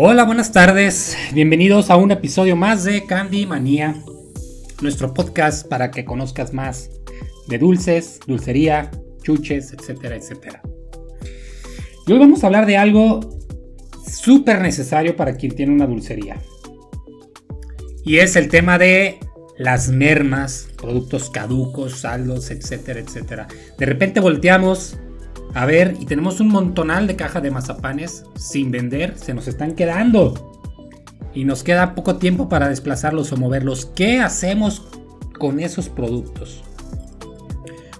Hola, buenas tardes. Bienvenidos a un episodio más de Candy Manía, nuestro podcast para que conozcas más de dulces, dulcería, chuches, etcétera, etcétera. Y hoy vamos a hablar de algo súper necesario para quien tiene una dulcería. Y es el tema de las mermas, productos caducos, saldos, etcétera, etcétera. De repente volteamos a ver y tenemos un montonal de cajas de mazapanes sin vender, se nos están quedando. Y nos queda poco tiempo para desplazarlos o moverlos. ¿Qué hacemos con esos productos?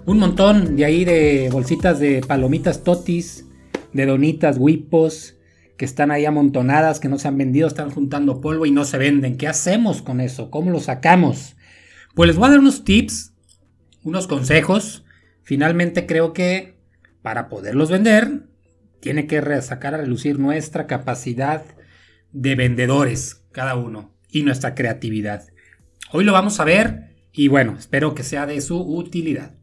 Un montón de ahí de bolsitas de palomitas totis, de donitas, huipos, que están ahí amontonadas, que no se han vendido, están juntando polvo y no se venden. ¿Qué hacemos con eso? ¿Cómo lo sacamos? Pues les voy a dar unos tips, unos consejos. Finalmente creo que para poderlos vender, tiene que sacar a relucir nuestra capacidad de vendedores, cada uno, y nuestra creatividad. Hoy lo vamos a ver y bueno, espero que sea de su utilidad.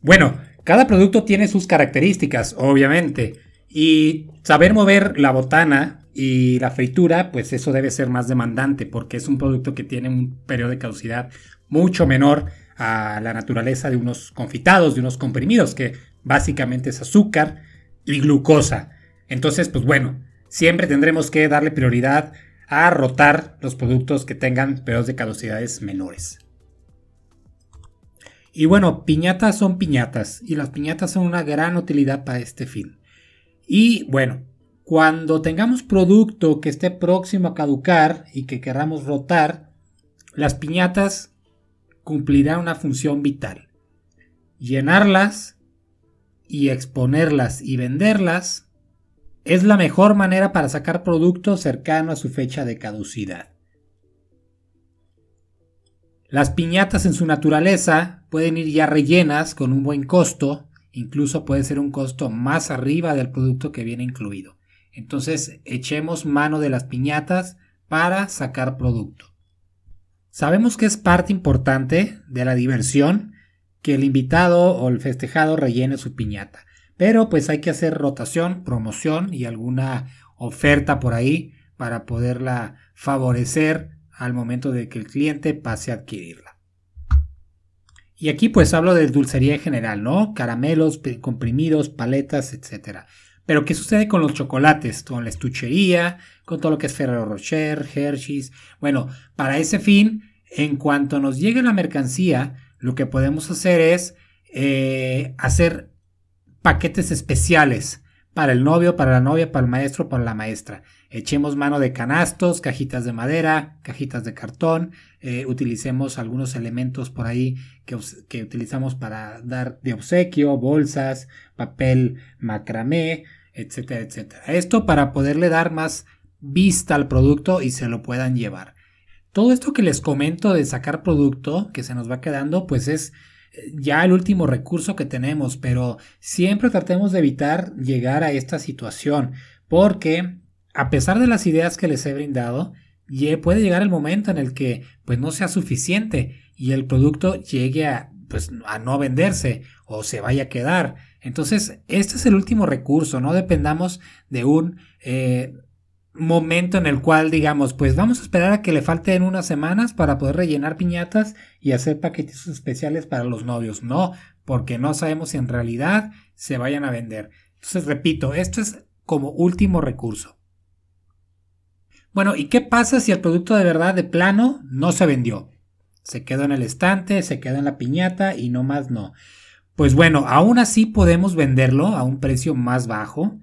Bueno, cada producto tiene sus características, obviamente. Y saber mover la botana y la fritura, pues eso debe ser más demandante porque es un producto que tiene un periodo de caducidad mucho menor a la naturaleza de unos confitados, de unos comprimidos, que básicamente es azúcar y glucosa. Entonces, pues bueno, siempre tendremos que darle prioridad a rotar los productos que tengan periodos de caducidades menores. Y bueno, piñatas son piñatas y las piñatas son una gran utilidad para este fin. Y bueno, cuando tengamos producto que esté próximo a caducar y que queramos rotar, las piñatas cumplirán una función vital. Llenarlas y exponerlas y venderlas es la mejor manera para sacar producto cercano a su fecha de caducidad. Las piñatas en su naturaleza pueden ir ya rellenas con un buen costo Incluso puede ser un costo más arriba del producto que viene incluido. Entonces echemos mano de las piñatas para sacar producto. Sabemos que es parte importante de la diversión que el invitado o el festejado rellene su piñata. Pero pues hay que hacer rotación, promoción y alguna oferta por ahí para poderla favorecer al momento de que el cliente pase a adquirirla. Y aquí pues hablo de dulcería en general, ¿no? Caramelos, comprimidos, paletas, etc. Pero ¿qué sucede con los chocolates? Con la estuchería, con todo lo que es Ferrero Rocher, Hershey's. Bueno, para ese fin, en cuanto nos llegue la mercancía, lo que podemos hacer es eh, hacer paquetes especiales para el novio, para la novia, para el maestro, para la maestra. Echemos mano de canastos, cajitas de madera, cajitas de cartón, eh, utilicemos algunos elementos por ahí que, que, utilizamos para dar de obsequio, bolsas, papel macramé, etcétera, etcétera. Esto para poderle dar más vista al producto y se lo puedan llevar. Todo esto que les comento de sacar producto que se nos va quedando, pues es ya el último recurso que tenemos, pero siempre tratemos de evitar llegar a esta situación, porque a pesar de las ideas que les he brindado, puede llegar el momento en el que pues no sea suficiente y el producto llegue a pues a no venderse o se vaya a quedar. Entonces, este es el último recurso, no dependamos de un eh, momento en el cual digamos, pues vamos a esperar a que le falten unas semanas para poder rellenar piñatas y hacer paquetes especiales para los novios. No, porque no sabemos si en realidad se vayan a vender. Entonces, repito, esto es como último recurso. Bueno, ¿y qué pasa si el producto de verdad de plano no se vendió? Se quedó en el estante, se quedó en la piñata y no más no. Pues bueno, aún así podemos venderlo a un precio más bajo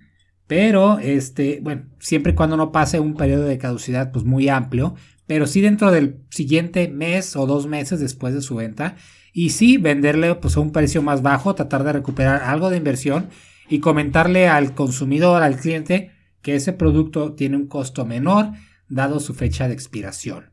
pero, este, bueno, siempre y cuando no pase un periodo de caducidad pues muy amplio, pero sí dentro del siguiente mes o dos meses después de su venta. Y sí venderle pues a un precio más bajo, tratar de recuperar algo de inversión y comentarle al consumidor, al cliente, que ese producto tiene un costo menor dado su fecha de expiración.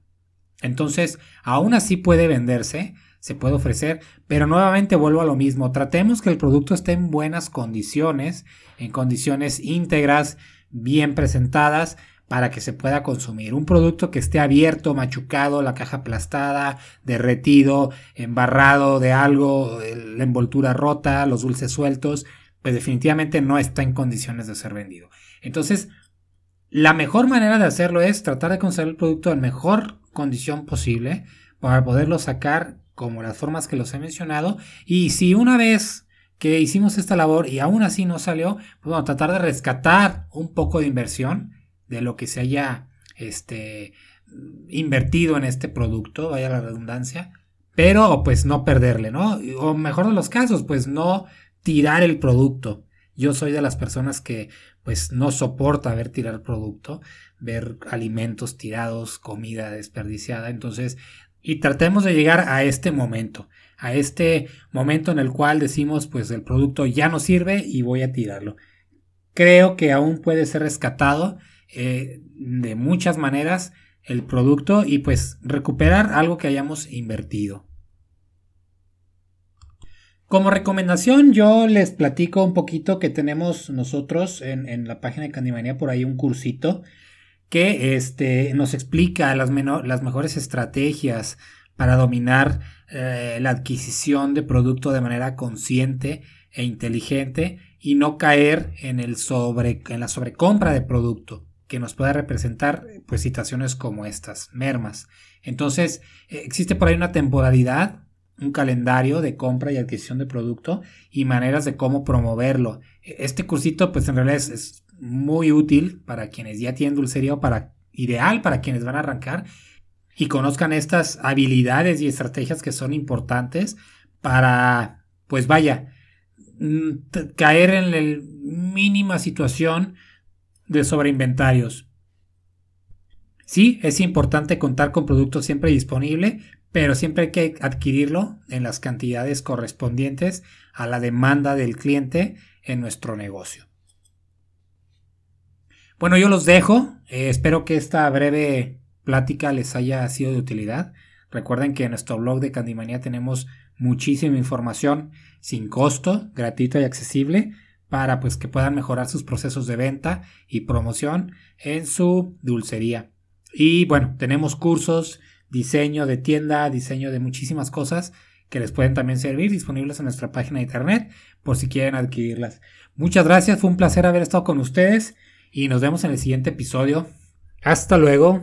Entonces, aún así puede venderse, se puede ofrecer, pero nuevamente vuelvo a lo mismo, tratemos que el producto esté en buenas condiciones, en condiciones íntegras, bien presentadas, para que se pueda consumir. Un producto que esté abierto, machucado, la caja aplastada, derretido, embarrado de algo, la envoltura rota, los dulces sueltos, pues definitivamente no está en condiciones de ser vendido. Entonces, La mejor manera de hacerlo es tratar de conservar el producto en mejor condición posible para poderlo sacar como las formas que los he mencionado. Y si una vez que hicimos esta labor y aún así no salió, pues bueno, tratar de rescatar un poco de inversión de lo que se haya este, invertido en este producto, vaya la redundancia, pero pues no perderle, ¿no? O mejor de los casos, pues no tirar el producto. Yo soy de las personas que pues no soporta ver tirar producto, ver alimentos tirados, comida desperdiciada, entonces y tratemos de llegar a este momento, a este momento en el cual decimos pues el producto ya no sirve y voy a tirarlo. Creo que aún puede ser rescatado eh, de muchas maneras el producto y pues recuperar algo que hayamos invertido. Como recomendación, yo les platico un poquito que tenemos nosotros en, la página de Candimanía por ahí un cursito que este, nos explica las, las mejores estrategias para dominar eh, la adquisición de producto de manera consciente e inteligente y no caer en, el sobre, en la sobrecompra de producto que nos pueda representar pues situaciones como estas, mermas. Entonces, eh, existe por ahí una temporalidad un calendario de compra y adquisición de producto y maneras de cómo promoverlo. Este cursito pues en realidad es, muy útil para quienes ya tienen dulcería o para ideal para quienes van a arrancar y conozcan estas habilidades y estrategias que son importantes para pues vaya mm, caer en la mínima situación de sobreinventarios. Sí, es importante contar con productos siempre disponible, pero siempre hay que adquirirlo en las cantidades correspondientes a la demanda del cliente en nuestro negocio. Bueno, yo los dejo. Eh, espero que esta breve plática les haya sido de utilidad. Recuerden que en nuestro blog de Candimania tenemos muchísima información sin costo, gratuita y accesible para pues que puedan mejorar sus procesos de venta y promoción en su dulcería. Y bueno, tenemos cursos diseño de tienda, diseño de muchísimas cosas que les pueden también servir, disponibles en nuestra página de internet por si quieren adquirirlas. Muchas gracias, fue un placer haber estado con ustedes y nos vemos en el siguiente episodio. Hasta luego.